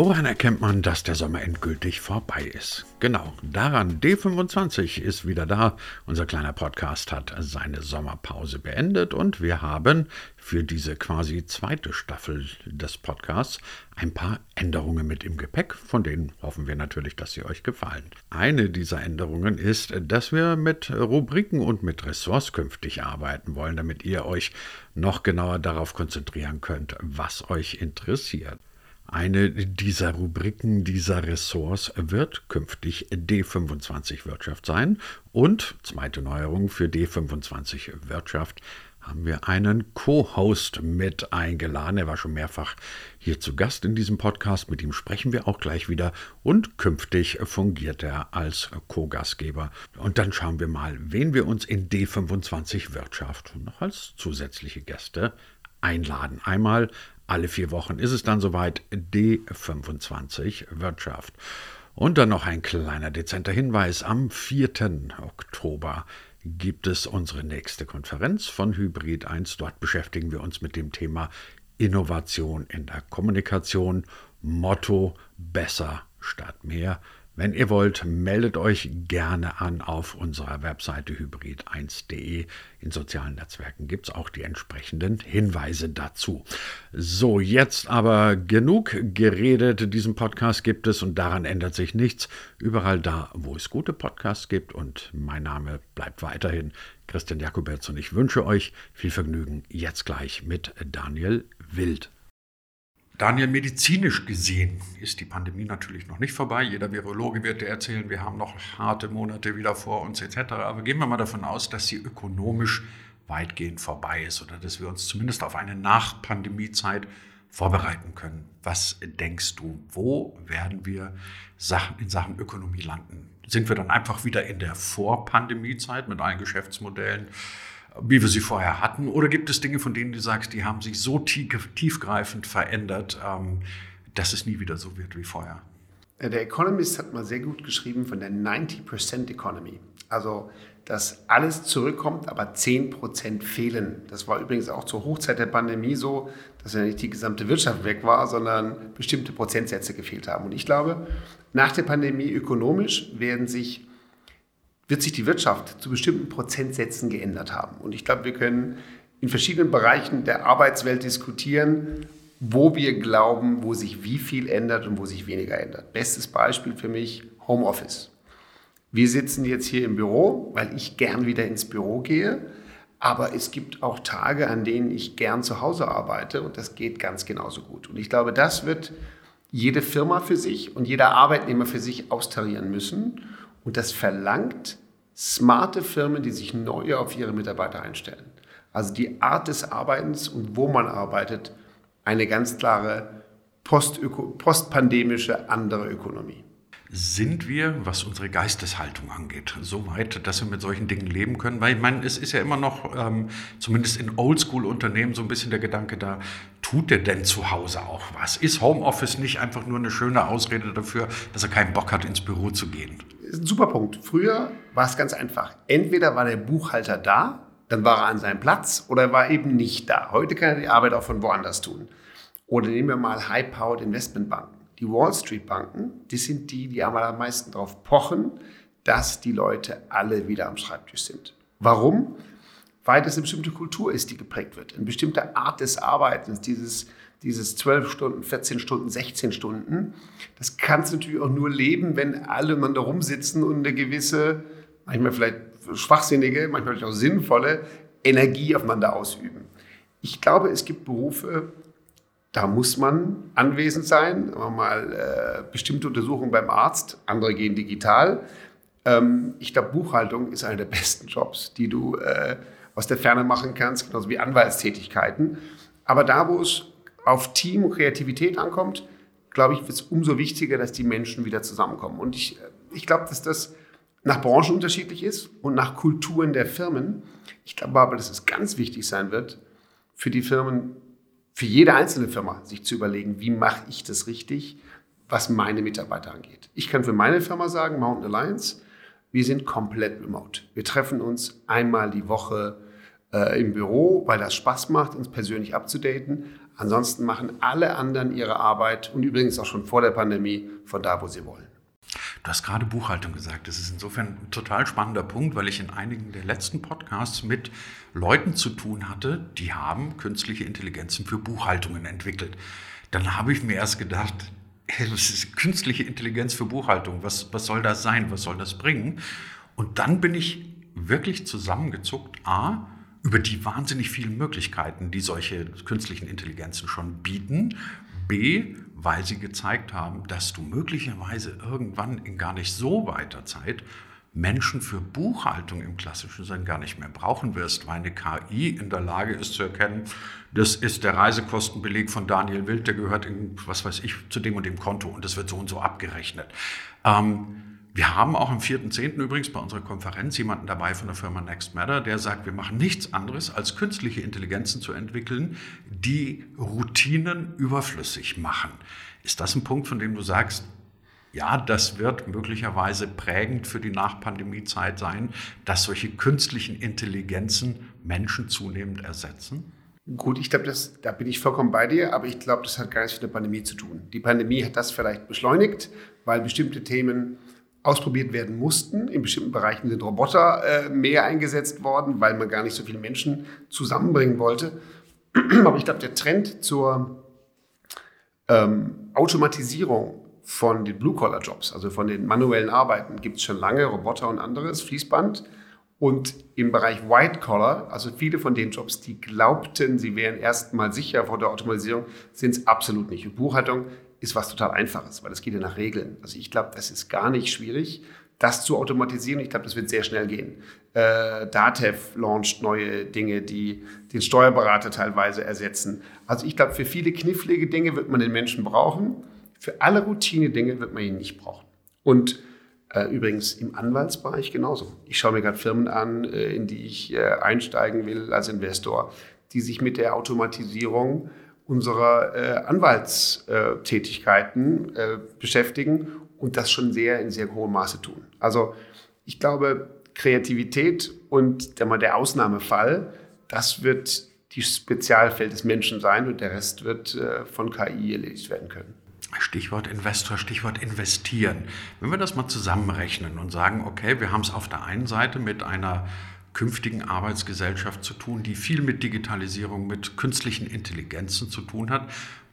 Woran erkennt man, dass der Sommer endgültig vorbei ist? Genau, daran. D25 ist wieder da. Unser kleiner Podcast hat seine Sommerpause beendet und wir haben für diese quasi zweite Staffel des Podcasts ein paar Änderungen mit im Gepäck, von denen hoffen wir natürlich, dass sie euch gefallen. Eine dieser Änderungen ist, dass wir mit Rubriken und mit Ressorts künftig arbeiten wollen, damit ihr euch noch genauer darauf konzentrieren könnt, was euch interessiert. Eine dieser Rubriken dieser Ressorts wird künftig D25 Wirtschaft sein. Und zweite Neuerung für D25 Wirtschaft haben wir einen Co-Host mit eingeladen. Er war schon mehrfach hier zu Gast in diesem Podcast. Mit ihm sprechen wir auch gleich wieder. Und künftig fungiert er als Co-Gastgeber. Und dann schauen wir mal, wen wir uns in D25 Wirtschaft noch als zusätzliche Gäste einladen. Einmal alle vier Wochen ist es dann soweit D25 Wirtschaft. Und dann noch ein kleiner dezenter Hinweis. Am 4. Oktober gibt es unsere nächste Konferenz von Hybrid 1. Dort beschäftigen wir uns mit dem Thema Innovation in der Kommunikation. Motto besser statt mehr. Wenn ihr wollt, meldet euch gerne an auf unserer Webseite hybrid1.de. In sozialen Netzwerken gibt es auch die entsprechenden Hinweise dazu. So, jetzt aber genug geredet. Diesen Podcast gibt es und daran ändert sich nichts. Überall da, wo es gute Podcasts gibt. Und mein Name bleibt weiterhin Christian Jakobetz und ich wünsche euch viel Vergnügen jetzt gleich mit Daniel Wild. Daniel, medizinisch gesehen ist die Pandemie natürlich noch nicht vorbei. Jeder Virologe wird dir erzählen, wir haben noch harte Monate wieder vor uns etc. Aber gehen wir mal davon aus, dass sie ökonomisch weitgehend vorbei ist oder dass wir uns zumindest auf eine Nach-Pandemie-Zeit vorbereiten können. Was denkst du, wo werden wir in Sachen Ökonomie landen? Sind wir dann einfach wieder in der Vor-Pandemie-Zeit mit allen Geschäftsmodellen? Wie wir sie vorher hatten? Oder gibt es Dinge, von denen du sagst, die haben sich so tief, tiefgreifend verändert, ähm, dass es nie wieder so wird wie vorher? Der Economist hat mal sehr gut geschrieben von der 90% Economy. Also, dass alles zurückkommt, aber 10% fehlen. Das war übrigens auch zur Hochzeit der Pandemie so, dass ja nicht die gesamte Wirtschaft weg war, sondern bestimmte Prozentsätze gefehlt haben. Und ich glaube, nach der Pandemie ökonomisch werden sich wird sich die Wirtschaft zu bestimmten Prozentsätzen geändert haben. Und ich glaube, wir können in verschiedenen Bereichen der Arbeitswelt diskutieren, wo wir glauben, wo sich wie viel ändert und wo sich weniger ändert. Bestes Beispiel für mich Homeoffice. Wir sitzen jetzt hier im Büro, weil ich gern wieder ins Büro gehe. Aber es gibt auch Tage, an denen ich gern zu Hause arbeite und das geht ganz genauso gut. Und ich glaube, das wird jede Firma für sich und jeder Arbeitnehmer für sich austarieren müssen. Und das verlangt smarte Firmen, die sich neu auf ihre Mitarbeiter einstellen. Also die Art des Arbeitens und wo man arbeitet, eine ganz klare postpandemische andere Ökonomie sind wir, was unsere Geisteshaltung angeht, so weit, dass wir mit solchen Dingen leben können? Weil ich meine, es ist ja immer noch, ähm, zumindest in Oldschool-Unternehmen, so ein bisschen der Gedanke da, tut der denn zu Hause auch was? Ist Homeoffice nicht einfach nur eine schöne Ausrede dafür, dass er keinen Bock hat, ins Büro zu gehen? Das ist ein super Punkt. Früher war es ganz einfach. Entweder war der Buchhalter da, dann war er an seinem Platz oder er war eben nicht da. Heute kann er die Arbeit auch von woanders tun. Oder nehmen wir mal High-Powered Investmentbanken die Wall Street Banken, die sind die, die am allermeisten darauf pochen, dass die Leute alle wieder am Schreibtisch sind. Warum? Weil das eine bestimmte Kultur ist, die geprägt wird. Eine bestimmte Art des Arbeitens, dieses, dieses 12 Stunden, 14 Stunden, 16 Stunden. Das kannst du natürlich auch nur leben, wenn alle miteinander rumsitzen und eine gewisse, manchmal vielleicht schwachsinnige, manchmal vielleicht auch sinnvolle Energie aufeinander ausüben. Ich glaube, es gibt Berufe, da muss man anwesend sein. Mal äh, bestimmte Untersuchungen beim Arzt, andere gehen digital. Ähm, ich glaube, Buchhaltung ist einer der besten Jobs, die du äh, aus der Ferne machen kannst, genauso wie Anwaltstätigkeiten. Aber da, wo es auf Team und Kreativität ankommt, glaube ich, wird es umso wichtiger, dass die Menschen wieder zusammenkommen. Und ich, ich glaube, dass das nach Branchen unterschiedlich ist und nach Kulturen der Firmen. Ich glaube aber, dass es ganz wichtig sein wird, für die Firmen für jede einzelne Firma sich zu überlegen, wie mache ich das richtig, was meine Mitarbeiter angeht. Ich kann für meine Firma sagen, Mountain Alliance, wir sind komplett remote. Wir treffen uns einmal die Woche äh, im Büro, weil das Spaß macht, uns persönlich abzudaten. Ansonsten machen alle anderen ihre Arbeit und übrigens auch schon vor der Pandemie von da, wo sie wollen. Du hast gerade Buchhaltung gesagt. Das ist insofern ein total spannender Punkt, weil ich in einigen der letzten Podcasts mit Leuten zu tun hatte, die haben künstliche Intelligenzen für Buchhaltungen entwickelt. Dann habe ich mir erst gedacht, was ist künstliche Intelligenz für Buchhaltung? Was, was soll das sein? Was soll das bringen? Und dann bin ich wirklich zusammengezuckt. A, über die wahnsinnig vielen Möglichkeiten, die solche künstlichen Intelligenzen schon bieten. B, weil sie gezeigt haben, dass du möglicherweise irgendwann in gar nicht so weiter Zeit Menschen für Buchhaltung im klassischen Sinn gar nicht mehr brauchen wirst, weil eine KI in der Lage ist zu erkennen, das ist der Reisekostenbeleg von Daniel Wild, der gehört in, was weiß ich, zu dem und dem Konto und das wird so und so abgerechnet. Ähm, wir haben auch am 4.10. übrigens bei unserer Konferenz jemanden dabei von der Firma Next Matter, der sagt, wir machen nichts anderes, als künstliche Intelligenzen zu entwickeln, die Routinen überflüssig machen. Ist das ein Punkt, von dem du sagst, ja, das wird möglicherweise prägend für die Nachpandemiezeit sein, dass solche künstlichen Intelligenzen Menschen zunehmend ersetzen? Gut, ich glaube, da bin ich vollkommen bei dir, aber ich glaube, das hat gar nichts mit der Pandemie zu tun. Die Pandemie hat das vielleicht beschleunigt, weil bestimmte Themen ausprobiert werden mussten. In bestimmten Bereichen sind Roboter äh, mehr eingesetzt worden, weil man gar nicht so viele Menschen zusammenbringen wollte. Aber ich glaube, der Trend zur ähm, Automatisierung von den Blue-Collar-Jobs, also von den manuellen Arbeiten, gibt es schon lange, Roboter und anderes, Fließband. Und im Bereich White-Collar, also viele von den Jobs, die glaubten, sie wären erstmal sicher vor der Automatisierung, sind es absolut nicht. Und Buchhaltung ist was total Einfaches, weil das geht ja nach Regeln. Also ich glaube, das ist gar nicht schwierig, das zu automatisieren. Ich glaube, das wird sehr schnell gehen. Äh, Datev launcht neue Dinge, die den Steuerberater teilweise ersetzen. Also ich glaube, für viele knifflige Dinge wird man den Menschen brauchen. Für alle Routine-Dinge wird man ihn nicht brauchen. Und äh, übrigens im Anwaltsbereich genauso. Ich schaue mir gerade Firmen an, äh, in die ich äh, einsteigen will als Investor, die sich mit der Automatisierung unserer äh, Anwaltstätigkeiten äh, beschäftigen und das schon sehr in sehr hohem Maße tun. Also ich glaube, Kreativität und der, der Ausnahmefall, das wird die Spezialfeld des Menschen sein und der Rest wird äh, von KI erledigt werden können. Stichwort Investor, Stichwort investieren. Wenn wir das mal zusammenrechnen und sagen, okay, wir haben es auf der einen Seite mit einer künftigen Arbeitsgesellschaft zu tun, die viel mit Digitalisierung, mit künstlichen Intelligenzen zu tun hat,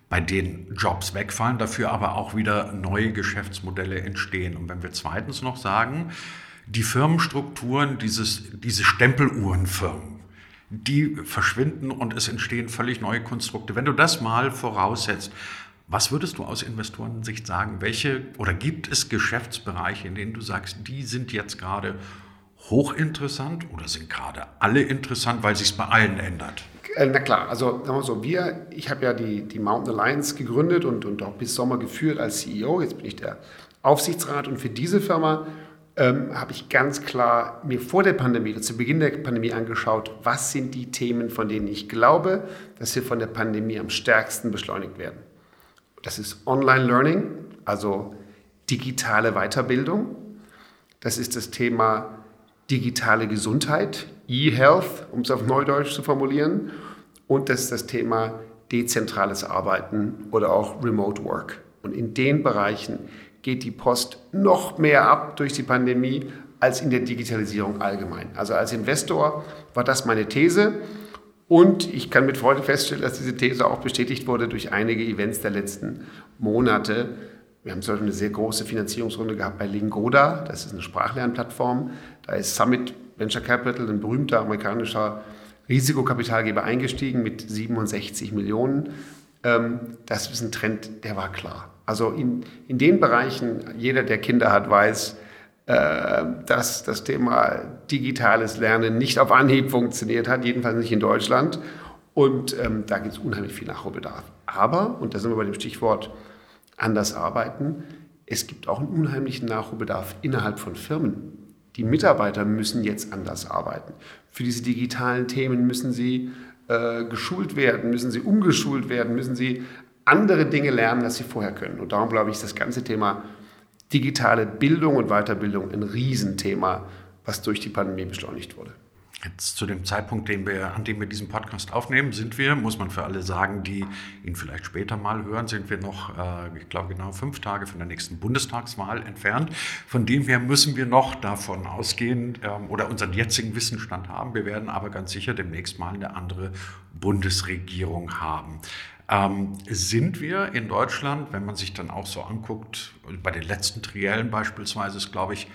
bei denen Jobs wegfallen, dafür aber auch wieder neue Geschäftsmodelle entstehen. Und wenn wir zweitens noch sagen, die Firmenstrukturen, dieses, diese Stempeluhrenfirmen, die verschwinden und es entstehen völlig neue Konstrukte. Wenn du das mal voraussetzt, was würdest du aus Investorensicht sagen? Welche oder gibt es Geschäftsbereiche, in denen du sagst, die sind jetzt gerade hochinteressant oder sind gerade alle interessant, weil sich es bei allen ändert? Äh, na klar, also sagen wir so, wir, ich habe ja die, die Mountain Alliance gegründet und, und auch bis Sommer geführt als CEO. Jetzt bin ich der Aufsichtsrat und für diese Firma ähm, habe ich ganz klar mir vor der Pandemie, zu Beginn der Pandemie angeschaut, was sind die Themen, von denen ich glaube, dass sie von der Pandemie am stärksten beschleunigt werden. Das ist Online Learning, also digitale Weiterbildung. Das ist das Thema digitale Gesundheit, E-Health, um es auf Neudeutsch zu formulieren. Und das ist das Thema dezentrales Arbeiten oder auch Remote Work. Und in den Bereichen geht die Post noch mehr ab durch die Pandemie als in der Digitalisierung allgemein. Also als Investor war das meine These. Und ich kann mit Freude feststellen, dass diese These auch bestätigt wurde durch einige Events der letzten Monate. Wir haben zum Beispiel eine sehr große Finanzierungsrunde gehabt bei Lingoda, das ist eine Sprachlernplattform. Da ist Summit Venture Capital, ein berühmter amerikanischer Risikokapitalgeber, eingestiegen mit 67 Millionen. Ähm, das ist ein Trend, der war klar. Also in, in den Bereichen, jeder, der Kinder hat, weiß, äh, dass das Thema digitales Lernen nicht auf Anhieb funktioniert hat, jedenfalls nicht in Deutschland. Und ähm, da gibt es unheimlich viel Nachholbedarf. Aber, und da sind wir bei dem Stichwort anders arbeiten. Es gibt auch einen unheimlichen Nachholbedarf innerhalb von Firmen. Die Mitarbeiter müssen jetzt anders arbeiten. Für diese digitalen Themen müssen sie äh, geschult werden, müssen sie umgeschult werden, müssen sie andere Dinge lernen, als sie vorher können. Und darum glaube ich, ist das ganze Thema digitale Bildung und Weiterbildung ein Riesenthema, was durch die Pandemie beschleunigt wurde. Jetzt zu dem Zeitpunkt, wir, an dem wir diesen Podcast aufnehmen, sind wir, muss man für alle sagen, die ihn vielleicht später mal hören, sind wir noch, äh, ich glaube, genau fünf Tage von der nächsten Bundestagswahl entfernt. Von dem her müssen wir noch davon ausgehen ähm, oder unseren jetzigen Wissensstand haben. Wir werden aber ganz sicher demnächst mal eine andere Bundesregierung haben. Ähm, sind wir in Deutschland, wenn man sich dann auch so anguckt, bei den letzten Triellen beispielsweise ist, glaube ich,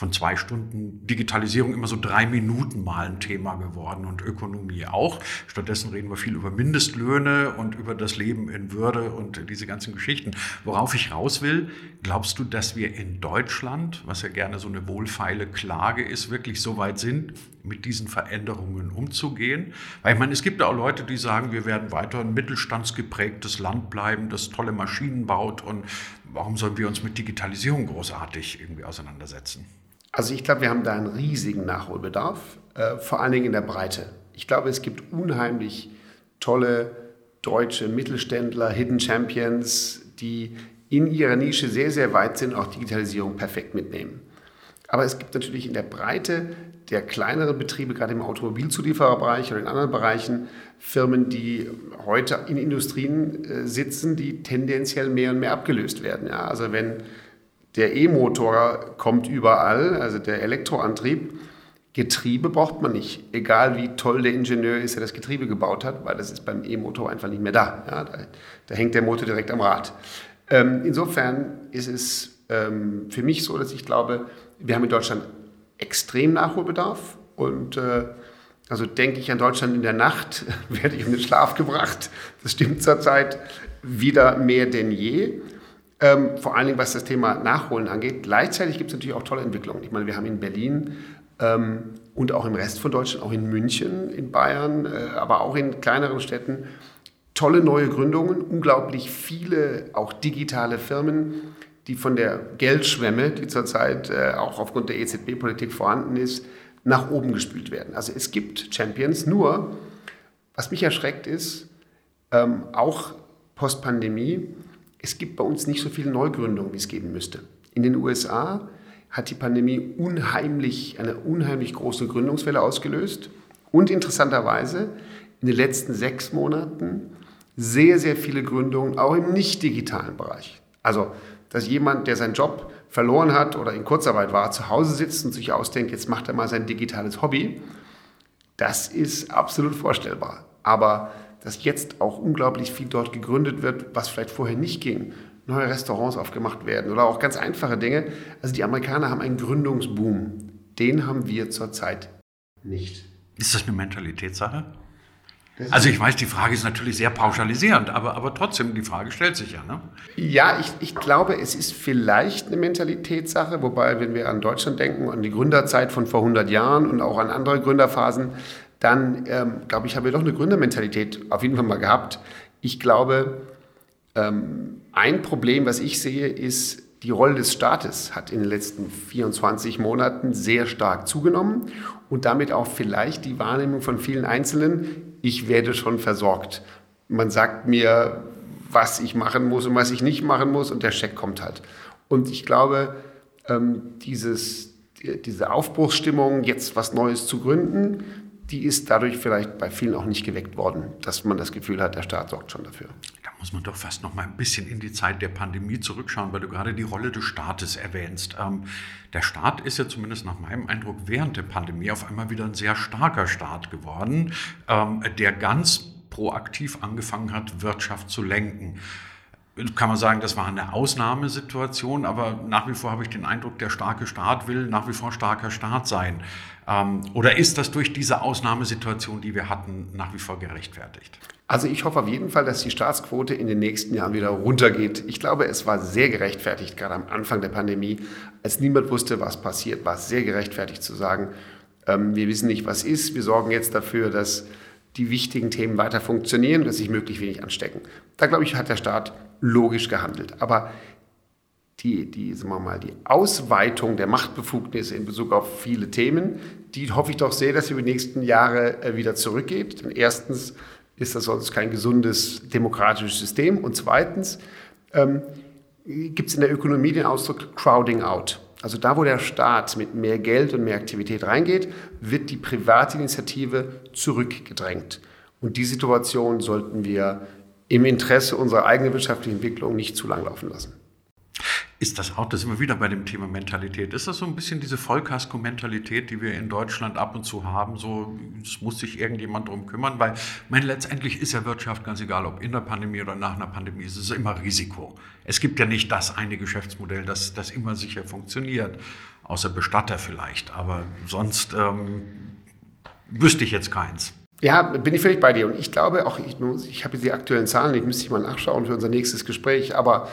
von zwei Stunden Digitalisierung immer so drei Minuten mal ein Thema geworden und Ökonomie auch. Stattdessen reden wir viel über Mindestlöhne und über das Leben in Würde und diese ganzen Geschichten. Worauf ich raus will, glaubst du, dass wir in Deutschland, was ja gerne so eine wohlfeile Klage ist, wirklich so weit sind, mit diesen Veränderungen umzugehen? Weil ich meine, es gibt ja auch Leute, die sagen, wir werden weiter ein mittelstandsgeprägtes Land bleiben, das tolle Maschinen baut und warum sollen wir uns mit Digitalisierung großartig irgendwie auseinandersetzen? Also ich glaube, wir haben da einen riesigen Nachholbedarf, äh, vor allen Dingen in der Breite. Ich glaube, es gibt unheimlich tolle deutsche Mittelständler, Hidden Champions, die in ihrer Nische sehr, sehr weit sind, auch Digitalisierung perfekt mitnehmen. Aber es gibt natürlich in der Breite der kleineren Betriebe, gerade im Automobilzuliefererbereich oder in anderen Bereichen, Firmen, die heute in Industrien äh, sitzen, die tendenziell mehr und mehr abgelöst werden. Ja, also wenn der E-Motor kommt überall, also der Elektroantrieb. Getriebe braucht man nicht, egal wie toll der Ingenieur ist, der das Getriebe gebaut hat, weil das ist beim E-Motor einfach nicht mehr da. Ja, da, da, hängt der Motor direkt am Rad. Ähm, insofern ist es ähm, für mich so, dass ich glaube, wir haben in Deutschland extrem Nachholbedarf und äh, also denke ich an Deutschland in der Nacht, werde ich in den Schlaf gebracht. Das stimmt zurzeit wieder mehr denn je. Ähm, vor allen Dingen, was das Thema Nachholen angeht. Gleichzeitig gibt es natürlich auch tolle Entwicklungen. Ich meine, wir haben in Berlin ähm, und auch im Rest von Deutschland, auch in München, in Bayern, äh, aber auch in kleineren Städten, tolle neue Gründungen, unglaublich viele auch digitale Firmen, die von der Geldschwemme, die zurzeit äh, auch aufgrund der EZB-Politik vorhanden ist, nach oben gespült werden. Also es gibt Champions, nur was mich erschreckt ist, ähm, auch Postpandemie, es gibt bei uns nicht so viele Neugründungen, wie es geben müsste. In den USA hat die Pandemie unheimlich, eine unheimlich große Gründungswelle ausgelöst und interessanterweise in den letzten sechs Monaten sehr, sehr viele Gründungen auch im nicht digitalen Bereich. Also, dass jemand, der seinen Job verloren hat oder in Kurzarbeit war, zu Hause sitzt und sich ausdenkt, jetzt macht er mal sein digitales Hobby, das ist absolut vorstellbar. Aber dass jetzt auch unglaublich viel dort gegründet wird, was vielleicht vorher nicht ging. Neue Restaurants aufgemacht werden oder auch ganz einfache Dinge. Also die Amerikaner haben einen Gründungsboom. Den haben wir zurzeit nicht. Ist das eine Mentalitätssache? Also ich weiß, die Frage ist natürlich sehr pauschalisierend, aber, aber trotzdem, die Frage stellt sich ja. Ne? Ja, ich, ich glaube, es ist vielleicht eine Mentalitätssache, wobei, wenn wir an Deutschland denken, an die Gründerzeit von vor 100 Jahren und auch an andere Gründerphasen, dann ähm, glaube ich, haben wir doch eine Gründermentalität auf jeden Fall mal gehabt. Ich glaube, ähm, ein Problem, was ich sehe, ist, die Rolle des Staates hat in den letzten 24 Monaten sehr stark zugenommen und damit auch vielleicht die Wahrnehmung von vielen Einzelnen, ich werde schon versorgt. Man sagt mir, was ich machen muss und was ich nicht machen muss und der Scheck kommt halt. Und ich glaube, ähm, dieses, diese Aufbruchsstimmung, jetzt was Neues zu gründen, die ist dadurch vielleicht bei vielen auch nicht geweckt worden, dass man das Gefühl hat, der Staat sorgt schon dafür. Da muss man doch fast noch mal ein bisschen in die Zeit der Pandemie zurückschauen, weil du gerade die Rolle des Staates erwähnst. Ähm, der Staat ist ja zumindest nach meinem Eindruck während der Pandemie auf einmal wieder ein sehr starker Staat geworden, ähm, der ganz proaktiv angefangen hat, Wirtschaft zu lenken kann man sagen, das war eine Ausnahmesituation, aber nach wie vor habe ich den Eindruck, der starke Staat will nach wie vor starker Staat sein. Ähm, oder ist das durch diese Ausnahmesituation, die wir hatten, nach wie vor gerechtfertigt? Also ich hoffe auf jeden Fall, dass die Staatsquote in den nächsten Jahren wieder runtergeht. Ich glaube, es war sehr gerechtfertigt, gerade am Anfang der Pandemie, als niemand wusste, was passiert, war es sehr gerechtfertigt zu sagen, ähm, wir wissen nicht, was ist, wir sorgen jetzt dafür, dass die wichtigen Themen weiter funktionieren, dass sich möglichst wenig anstecken. Da glaube ich, hat der Staat logisch gehandelt. Aber die, die, sagen wir mal, die Ausweitung der Machtbefugnisse in Bezug auf viele Themen, die hoffe ich doch sehr, dass sie über die nächsten Jahre äh, wieder zurückgeht. Denn erstens ist das sonst kein gesundes demokratisches System. Und zweitens ähm, gibt es in der Ökonomie den Ausdruck Crowding out. Also da, wo der Staat mit mehr Geld und mehr Aktivität reingeht, wird die Privatinitiative zurückgedrängt. Und die Situation sollten wir im Interesse unserer eigenen wirtschaftlichen Entwicklung nicht zu lang laufen lassen. Ist das auch, das sind wir wieder bei dem Thema Mentalität, ist das so ein bisschen diese Vollkasko-Mentalität, die wir in Deutschland ab und zu haben, so, es muss sich irgendjemand drum kümmern, weil, mein, letztendlich ist ja Wirtschaft ganz egal, ob in der Pandemie oder nach einer Pandemie, es ist immer Risiko. Es gibt ja nicht das eine Geschäftsmodell, das, das immer sicher funktioniert, außer Bestatter vielleicht, aber sonst ähm, wüsste ich jetzt keins. Ja, bin ich völlig bei dir. Und ich glaube auch, ich, ich habe die aktuellen Zahlen, die müsste ich mal nachschauen für unser nächstes Gespräch, aber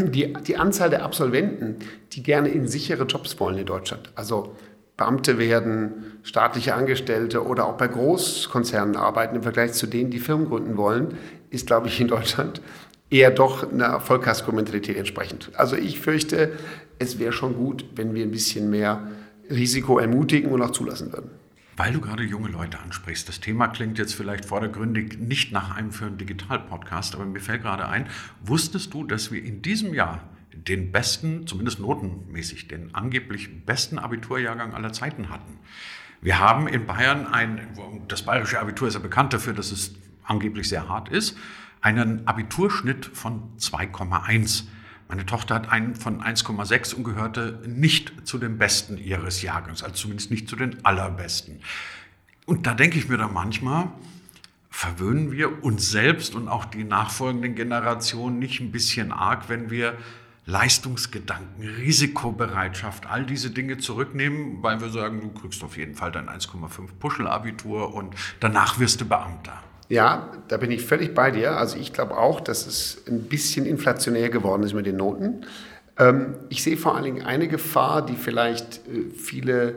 die, die Anzahl der Absolventen, die gerne in sichere Jobs wollen in Deutschland, also Beamte werden, staatliche Angestellte oder auch bei Großkonzernen arbeiten im Vergleich zu denen, die Firmen gründen wollen, ist, glaube ich, in Deutschland eher doch einer Vollkasko-Mentalität entsprechend. Also ich fürchte, es wäre schon gut, wenn wir ein bisschen mehr Risiko ermutigen und auch zulassen würden. Weil du gerade junge Leute ansprichst, das Thema klingt jetzt vielleicht vordergründig nicht nach einem für einen Digital-Podcast, aber mir fällt gerade ein, wusstest du, dass wir in diesem Jahr den besten, zumindest notenmäßig, den angeblich besten Abiturjahrgang aller Zeiten hatten? Wir haben in Bayern ein, das bayerische Abitur ist ja bekannt dafür, dass es angeblich sehr hart ist, einen Abiturschnitt von 2,1. Meine Tochter hat einen von 1,6 und gehörte nicht zu den Besten ihres Jahrgangs, also zumindest nicht zu den allerbesten. Und da denke ich mir dann manchmal, verwöhnen wir uns selbst und auch die nachfolgenden Generationen nicht ein bisschen arg, wenn wir Leistungsgedanken, Risikobereitschaft, all diese Dinge zurücknehmen, weil wir sagen, du kriegst auf jeden Fall dein 1,5 Puschel-Abitur und danach wirst du Beamter. Ja, da bin ich völlig bei dir. Also ich glaube auch, dass es ein bisschen inflationär geworden ist mit den Noten. Ähm, ich sehe vor allen Dingen eine Gefahr, die vielleicht äh, viele,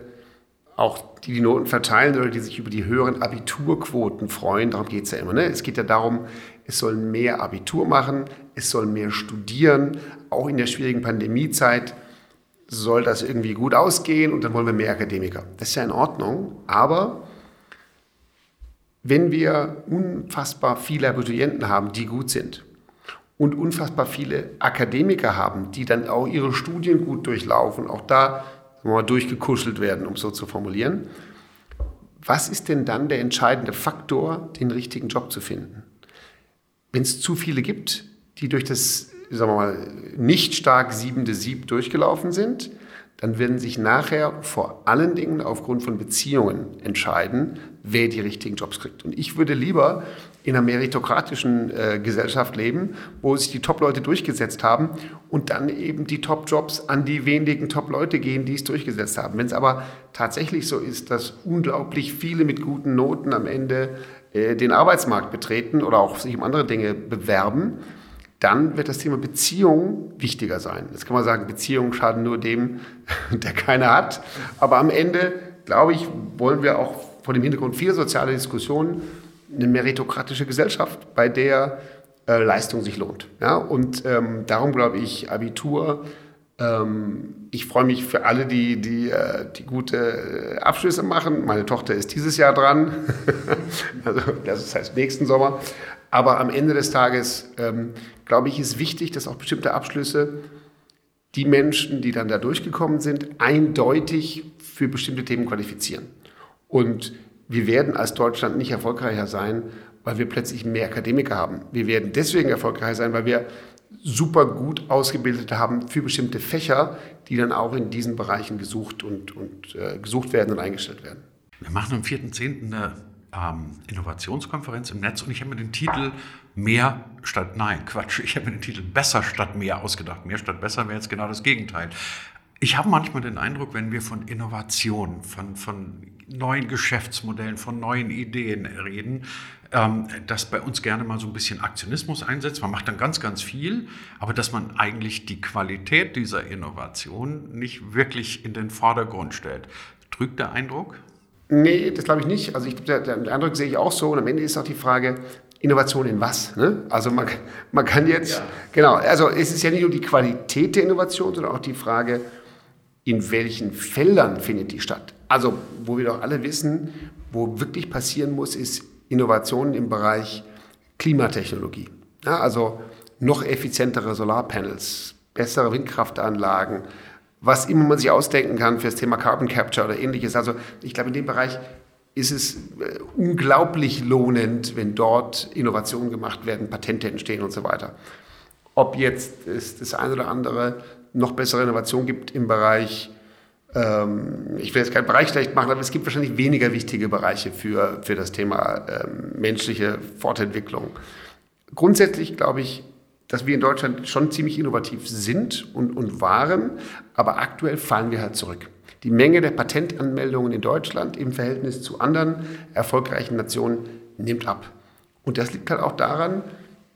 auch die die Noten verteilen oder die sich über die höheren Abiturquoten freuen, darum geht es ja immer. Ne? Es geht ja darum, es sollen mehr Abitur machen, es sollen mehr studieren. Auch in der schwierigen Pandemiezeit soll das irgendwie gut ausgehen und dann wollen wir mehr Akademiker. Das ist ja in Ordnung, aber wenn wir unfassbar viele Abiturienten haben, die gut sind und unfassbar viele Akademiker haben, die dann auch ihre Studien gut durchlaufen, auch da mal durchgekuschelt werden, um so zu formulieren, was ist denn dann der entscheidende Faktor, den richtigen Job zu finden? Wenn es zu viele gibt, die durch das sagen wir mal, nicht stark siebende Sieb durchgelaufen sind, dann werden sich nachher vor allen Dingen aufgrund von Beziehungen entscheiden, wer die richtigen Jobs kriegt. Und ich würde lieber in einer meritokratischen äh, Gesellschaft leben, wo sich die Top-Leute durchgesetzt haben und dann eben die Top-Jobs an die wenigen Top-Leute gehen, die es durchgesetzt haben. Wenn es aber tatsächlich so ist, dass unglaublich viele mit guten Noten am Ende äh, den Arbeitsmarkt betreten oder auch sich um andere Dinge bewerben, dann wird das Thema Beziehung wichtiger sein. Jetzt kann man sagen, Beziehungen schaden nur dem, der keine hat. Aber am Ende, glaube ich, wollen wir auch vor dem Hintergrund vieler sozialer Diskussionen eine meritokratische Gesellschaft, bei der äh, Leistung sich lohnt. Ja? Und ähm, darum glaube ich, Abitur, ähm, ich freue mich für alle, die, die, äh, die gute äh, Abschlüsse machen. Meine Tochter ist dieses Jahr dran, also das heißt nächsten Sommer. Aber am Ende des Tages, ähm, glaube ich, ist wichtig, dass auch bestimmte Abschlüsse die Menschen, die dann da durchgekommen sind, eindeutig für bestimmte Themen qualifizieren. Und wir werden als Deutschland nicht erfolgreicher sein, weil wir plötzlich mehr Akademiker haben. Wir werden deswegen erfolgreicher sein, weil wir super gut ausgebildet haben für bestimmte Fächer, die dann auch in diesen Bereichen gesucht und, und äh, gesucht werden und eingestellt werden. Wir machen am 4.10. eine ähm, Innovationskonferenz im Netz und ich habe mir den Titel Mehr statt Nein, Quatsch, ich habe mir den Titel Besser statt Mehr ausgedacht. Mehr statt Besser wäre jetzt genau das Gegenteil. Ich habe manchmal den Eindruck, wenn wir von Innovation, von, von neuen Geschäftsmodellen, von neuen Ideen reden, ähm, dass bei uns gerne mal so ein bisschen Aktionismus einsetzt. Man macht dann ganz, ganz viel, aber dass man eigentlich die Qualität dieser Innovation nicht wirklich in den Vordergrund stellt. Trügt der Eindruck? Nee, das glaube ich nicht. Also ich, der Eindruck sehe ich auch so. Und am Ende ist auch die Frage, Innovation in was? Ne? Also man, man kann jetzt, ja. genau, also es ist ja nicht nur die Qualität der Innovation, sondern auch die Frage, in welchen Feldern findet die statt? Also wo wir doch alle wissen, wo wirklich passieren muss, ist Innovation im Bereich Klimatechnologie. Ja, also noch effizientere Solarpanels, bessere Windkraftanlagen, was immer man sich ausdenken kann für das Thema Carbon Capture oder ähnliches. Also ich glaube, in dem Bereich ist es äh, unglaublich lohnend, wenn dort Innovationen gemacht werden, Patente entstehen und so weiter. Ob jetzt es das eine oder andere noch bessere Innovation gibt im Bereich, ähm, ich will jetzt keinen Bereich schlecht machen, aber es gibt wahrscheinlich weniger wichtige Bereiche für, für das Thema ähm, menschliche Fortentwicklung. Grundsätzlich glaube ich, dass wir in Deutschland schon ziemlich innovativ sind und, und waren, aber aktuell fallen wir halt zurück. Die Menge der Patentanmeldungen in Deutschland im Verhältnis zu anderen erfolgreichen Nationen nimmt ab. Und das liegt halt auch daran,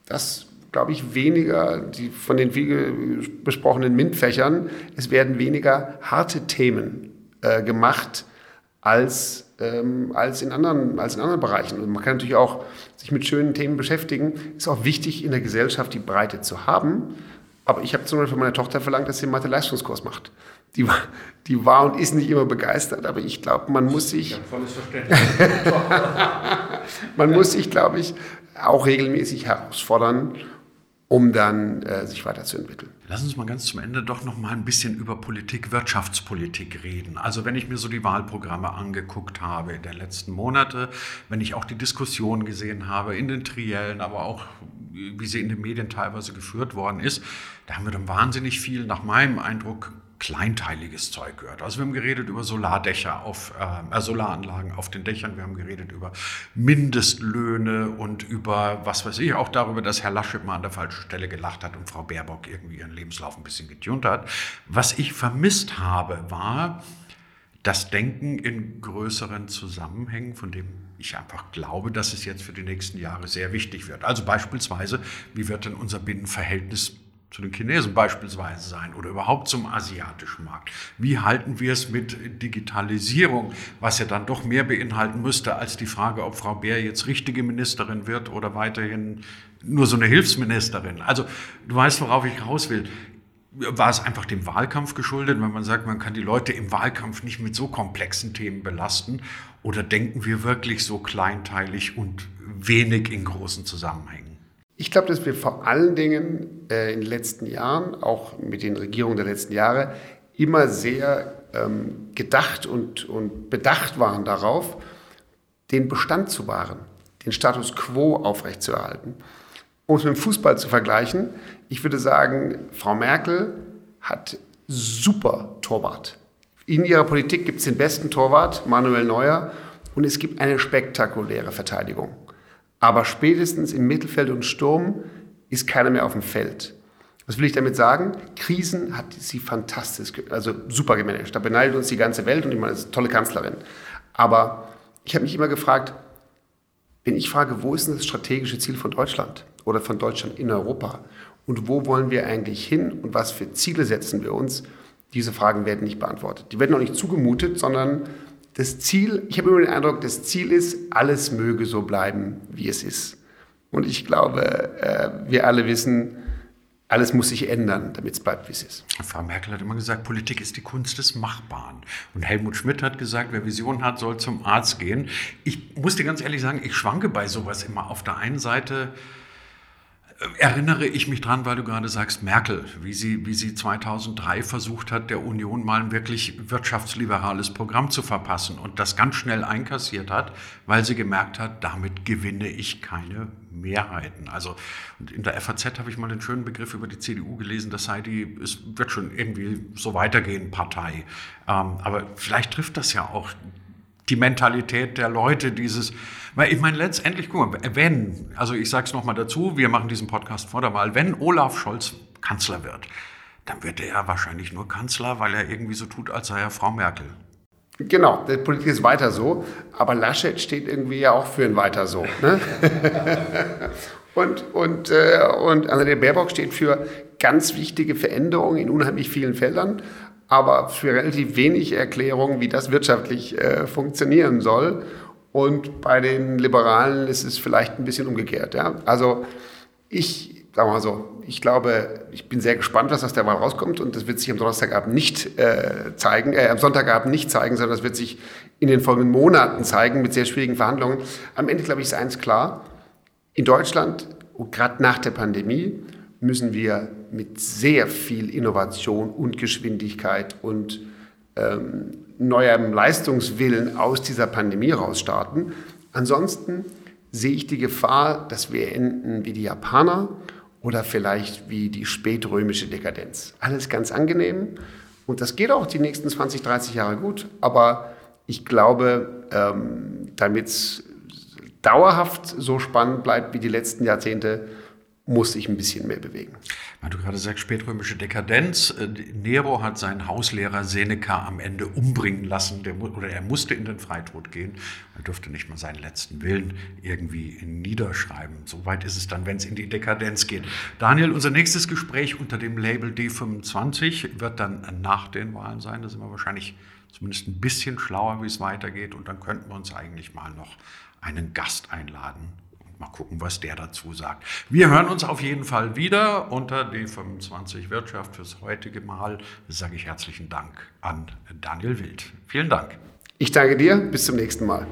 dass, glaube ich, weniger die von den viel besprochenen MINT-Fächern, es werden weniger harte Themen äh, gemacht als, ähm, als, in anderen, als in anderen Bereichen. Und man kann natürlich auch sich mit schönen Themen beschäftigen. Ist auch wichtig, in der Gesellschaft die Breite zu haben. Aber ich habe zum Beispiel von meiner Tochter verlangt, dass sie einen Mathe-Leistungskurs macht die, die war und ist nicht immer begeistert, aber ich glaube, man muss sich. volles Verständnis. man muss sich, glaube ich, auch regelmäßig herausfordern, um dann äh, sich weiterzuentwickeln. Lass uns mal ganz zum Ende doch noch mal ein bisschen über Politik, Wirtschaftspolitik reden. Also wenn ich mir so die Wahlprogramme angeguckt habe in den letzten Monaten, wenn ich auch die Diskussion gesehen habe in den Triellen, aber auch wie sie in den Medien teilweise geführt worden ist, da haben wir dann wahnsinnig viel, nach meinem Eindruck, kleinteiliges Zeug gehört. Also wir haben geredet über Solardächer auf äh, Solaranlagen auf den Dächern, wir haben geredet über Mindestlöhne und über was weiß ich auch darüber, dass Herr Laschet mal an der falschen Stelle gelacht hat und Frau Baerbock irgendwie ihren Lebenslauf ein bisschen getunt hat. Was ich vermisst habe, war das Denken in größeren Zusammenhängen, von dem ich einfach glaube, dass es jetzt für die nächsten Jahre sehr wichtig wird. Also beispielsweise, wie wird denn unser Binnenverhältnis zu den Chinesen beispielsweise sein oder überhaupt zum asiatischen Markt? Wie halten wir es mit Digitalisierung, was ja dann doch mehr beinhalten müsste als die Frage, ob Frau Bär jetzt richtige Ministerin wird oder weiterhin nur so eine Hilfsministerin? Also du weißt, worauf ich raus will. War es einfach dem Wahlkampf geschuldet, wenn man sagt, man kann die Leute im Wahlkampf nicht mit so komplexen Themen belasten? Oder denken wir wirklich so kleinteilig und wenig in großen Zusammenhängen? Ich glaube, dass wir vor allen Dingen äh, in den letzten Jahren, auch mit den Regierungen der letzten Jahre, immer sehr ähm, gedacht und, und bedacht waren darauf, den Bestand zu wahren, den Status quo aufrechtzuerhalten. Um es mit dem Fußball zu vergleichen, ich würde sagen, Frau Merkel hat super Torwart. In ihrer Politik gibt es den besten Torwart, Manuel Neuer, und es gibt eine spektakuläre Verteidigung. Aber spätestens im Mittelfeld und Sturm ist keiner mehr auf dem Feld. Was will ich damit sagen? Krisen hat sie fantastisch, also super gemanagt. Da beneidet uns die ganze Welt und ich meine, das ist eine tolle Kanzlerin. Aber ich habe mich immer gefragt, wenn ich frage, wo ist denn das strategische Ziel von Deutschland oder von Deutschland in Europa und wo wollen wir eigentlich hin und was für Ziele setzen wir uns, diese Fragen werden nicht beantwortet. Die werden auch nicht zugemutet, sondern das Ziel, ich habe immer den Eindruck, das Ziel ist, alles möge so bleiben, wie es ist. Und ich glaube, äh, wir alle wissen, alles muss sich ändern, damit es bleibt, wie es ist. Frau Merkel hat immer gesagt, Politik ist die Kunst des Machbaren. Und Helmut Schmidt hat gesagt, wer Vision hat, soll zum Arzt gehen. Ich muss dir ganz ehrlich sagen, ich schwanke bei sowas immer. Auf der einen Seite erinnere ich mich dran, weil du gerade sagst, Merkel, wie sie, wie sie 2003 versucht hat, der Union mal ein wirklich wirtschaftsliberales Programm zu verpassen und das ganz schnell einkassiert hat, weil sie gemerkt hat, damit gewinne ich keine Mehrheiten. Also in der FAZ habe ich mal den schönen Begriff über die CDU gelesen, das sei die, es wird schon irgendwie so weitergehen, Partei. Ähm, aber vielleicht trifft das ja auch die Mentalität der Leute, dieses, weil ich meine, letztendlich, guck mal, wenn, also ich sage es nochmal dazu, wir machen diesen Podcast vor der Wahl, wenn Olaf Scholz Kanzler wird, dann wird er wahrscheinlich nur Kanzler, weil er irgendwie so tut, als sei er Frau Merkel. Genau, der Politik ist weiter so, aber Laschet steht irgendwie ja auch für ein weiter so. Ne? und und, äh, und der Baerbock steht für ganz wichtige Veränderungen in unheimlich vielen Feldern aber für relativ wenig Erklärung, wie das wirtschaftlich äh, funktionieren soll. Und bei den Liberalen ist es vielleicht ein bisschen umgekehrt. Ja? Also ich, sagen mal so, ich glaube, ich bin sehr gespannt, was aus der Wahl rauskommt. Und das wird sich am Donnerstagabend nicht äh, zeigen, äh, am Sonntagabend nicht zeigen, sondern das wird sich in den folgenden Monaten zeigen mit sehr schwierigen Verhandlungen. Am Ende, glaube ich, ist eins klar. In Deutschland, gerade nach der Pandemie, müssen wir mit sehr viel Innovation und Geschwindigkeit und ähm, neuem Leistungswillen aus dieser Pandemie rausstarten. Ansonsten sehe ich die Gefahr, dass wir enden wie die Japaner oder vielleicht wie die spätrömische Dekadenz. Alles ganz angenehm und das geht auch die nächsten 20, 30 Jahre gut, aber ich glaube, ähm, damit es dauerhaft so spannend bleibt wie die letzten Jahrzehnte, muss sich ein bisschen mehr bewegen. Weil du gerade sagst, spätrömische Dekadenz. Äh, Nero hat seinen Hauslehrer Seneca am Ende umbringen lassen, der, oder er musste in den Freitod gehen. Er durfte nicht mal seinen letzten Willen irgendwie niederschreiben. Soweit ist es dann, wenn es in die Dekadenz geht. Daniel, unser nächstes Gespräch unter dem Label D25 wird dann nach den Wahlen sein. Da sind wir wahrscheinlich zumindest ein bisschen schlauer, wie es weitergeht. Und dann könnten wir uns eigentlich mal noch einen Gast einladen Mal gucken, was der dazu sagt. Wir hören uns auf jeden Fall wieder unter D25 Wirtschaft fürs heutige Mal. Sage ich herzlichen Dank an Daniel Wild. Vielen Dank. Ich danke dir. Bis zum nächsten Mal.